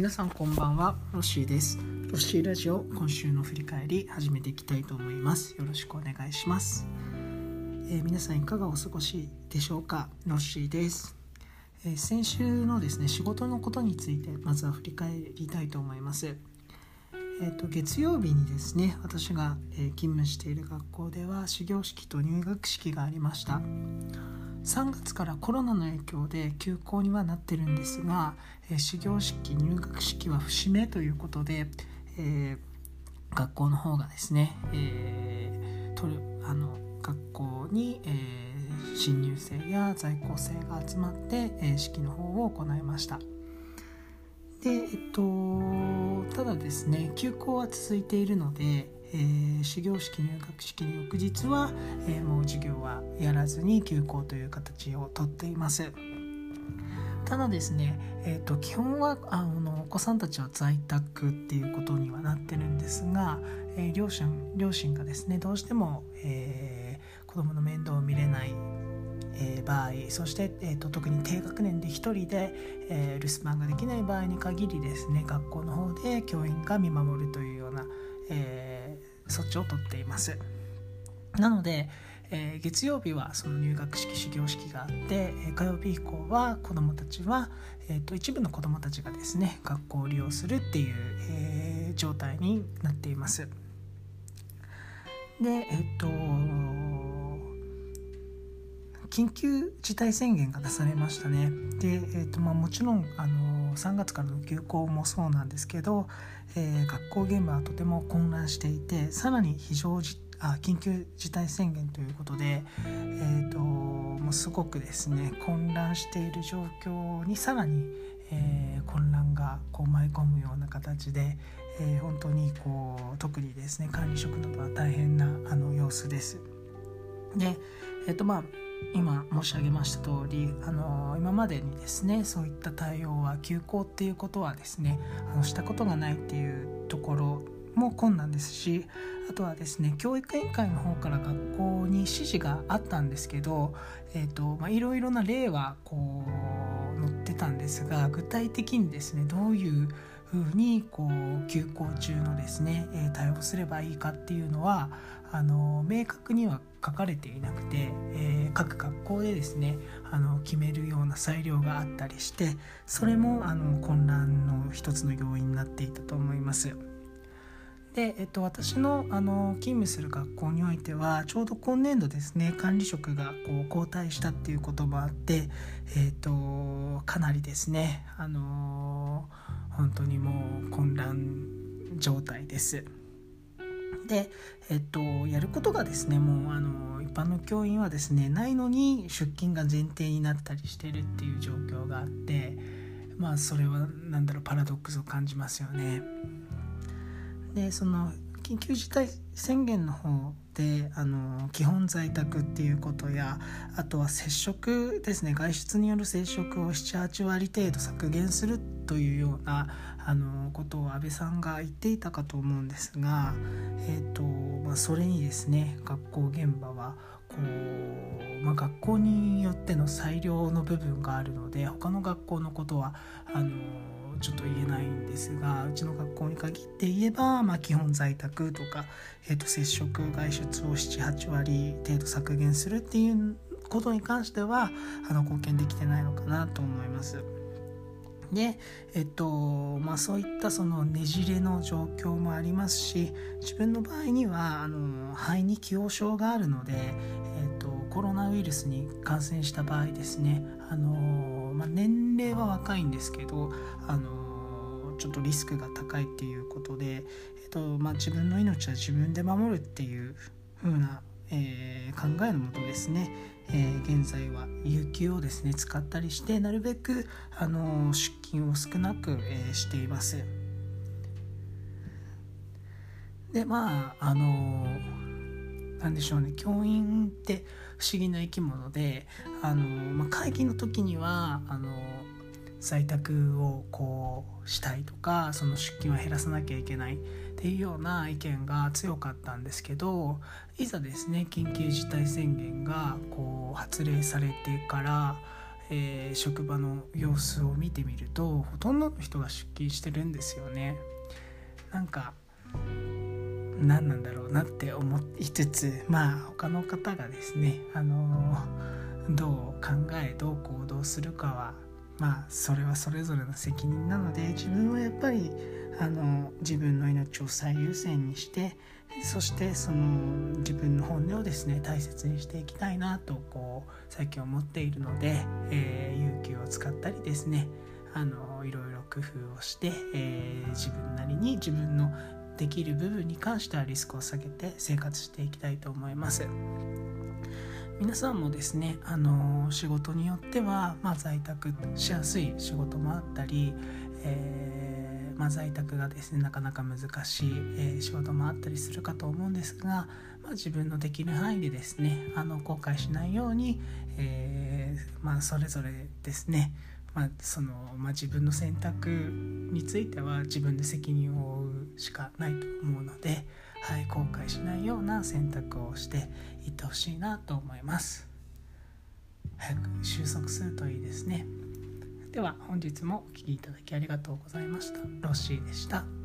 皆さんこんばんはロッシーです。ロッシーラジオ今週の振り返り始めていきたいと思います。よろしくお願いします、えー、皆さんいかがお過ごしでしょうか？ロッシーです、えー、先週のですね仕事のことについてまずは振り返りたいと思います。えーと、月曜日にですね私が、え、勤務している学校では始業式と入学式がありました。3月からコロナの影響で休校にはなってるんですが、えー、始業式入学式は節目ということで、えー、学校の方がですね、えー、取るあの学校に、えー、新入生や在校生が集まって、えー、式の方を行いました。でえっとただですね休校は続いているのでえー、始業式入学式の翌日は、えー、もう授業はやらずに休校という形をとっています。ただですね、えーと、基本はあのお子さんたちは在宅っていうことにはなってるんですが、えー、両親両親がですねどうしても、えー、子供の面倒を見れないえー、場合そして、えーと、特に低学年で1人で、えー、留守番ができない場合に限りですね学校の方で教員が見守るというような、えー、措置をとっています。なので、えー、月曜日はその入学式始業式があって、え火曜日以降は子どもたちは、えーと、一部の子どもたちがですね学校を利用するっていう、えー、状態になっています。でえっ、と緊急事態宣言が出されましたねで、えーとまあ、もちろんあの3月からの休校もそうなんですけど、えー、学校現場はとても混乱していてさらに非常事あ緊急事態宣言ということで、えーと、もうすごくですね混乱している状況にさらに、えー、混乱がこう舞い込むような形で、えー、本当にこう特にですね管理職などは大変なあの様子です。で、えーとまあ今申し上げました通りあの今までにですねそういった対応は休校っていうことはですねあのしたことがないっていうところも困難ですしあとはですね教育委員会の方から学校に指示があったんですけど、えーとまあ、いろいろな例はこう載ってたんですが具体的にですねどういうふうにこう休校中のですね、対応すればいいかっていうのはあの明確には書かれていなくて、えー、各学校でですねあの決めるような裁量があったりしてそれもあの混乱の一つの要因になっていたと思います。で、えっと、私のあの勤務する学校においてはちょうど今年度ですね管理職がこう交代したっていうこともあって、えっと、かなりですねあの本当にもう混乱状態です。で、えっと、やることがですねもうあの一般の教員はですねないのに出勤が前提になったりしてるっていう状況があってまあそれは何だろうパラドックスを感じますよね。でその緊急事態宣言の方であの基本在宅っていうことやあとは接触ですね外出による接触を78割程度削減するってというようなあのことを安倍さんが言っていたかと思うんですが、えーとまあ、それにですね学校現場はこう、まあ、学校によっての裁量の部分があるので他の学校のことはあのちょっと言えないんですがうちの学校に限って言えば、まあ、基本在宅とか、えー、と接触外出を78割程度削減するっていうことに関してはあの貢献できてないのかなと思います。で、えっとまあ、そういったそのねじれの状況もありますし自分の場合にはあの肺に既往症があるので、えっと、コロナウイルスに感染した場合ですねあの、まあ、年齢は若いんですけどあのちょっとリスクが高いっていうことで、えっとまあ、自分の命は自分で守るっていう風なえー、考えのもとですね、え、現在は有給をですね使ったりしてなるべく、あの出勤を少なく、え、しています。でまああのなんでしょうね教員って不思議な生き物であの、まあ、会議の時にはあの在宅をこうしたいとかその出勤は減らさなきゃいけないっていうような意見が強かったんですけどいざですね緊急事態宣言がこう発令されてから、えー、職場の様子を見てみるとほとんどの人が出勤してるんですよね。なんか何なんだろうなって思いつつまあ他の方がですねあのどう考えどう行動するかはまあそれはそれぞれの責任なので自分はやっぱりあの自分の命を最優先にしてそしてその自分の本音をですね大切にしていきたいなとこう最近思っているので、えー、勇気を使ったりですねあのいろいろ工夫をして、えー、自分なりに自分のできる部分に関してはリスクを下げて生活していきたいと思います。皆さんもですねあの仕事によっては、まあ、在宅しやすい仕事もあったり、えー、まあ、在宅がですねなかなか難しい、えー、仕事もあったりするかと思うんですが、まあ、自分のできる範囲でですねあの後悔しないように、えー、ま、それぞれですねまあ、そのまあ、自分の選択については自分で責任を負うしかないと思うので、はい、後悔しないような選択をしていってほしいなと思います。早く収束するといいですね。では本日もお聴きいただきありがとうございました。ロッシーでした。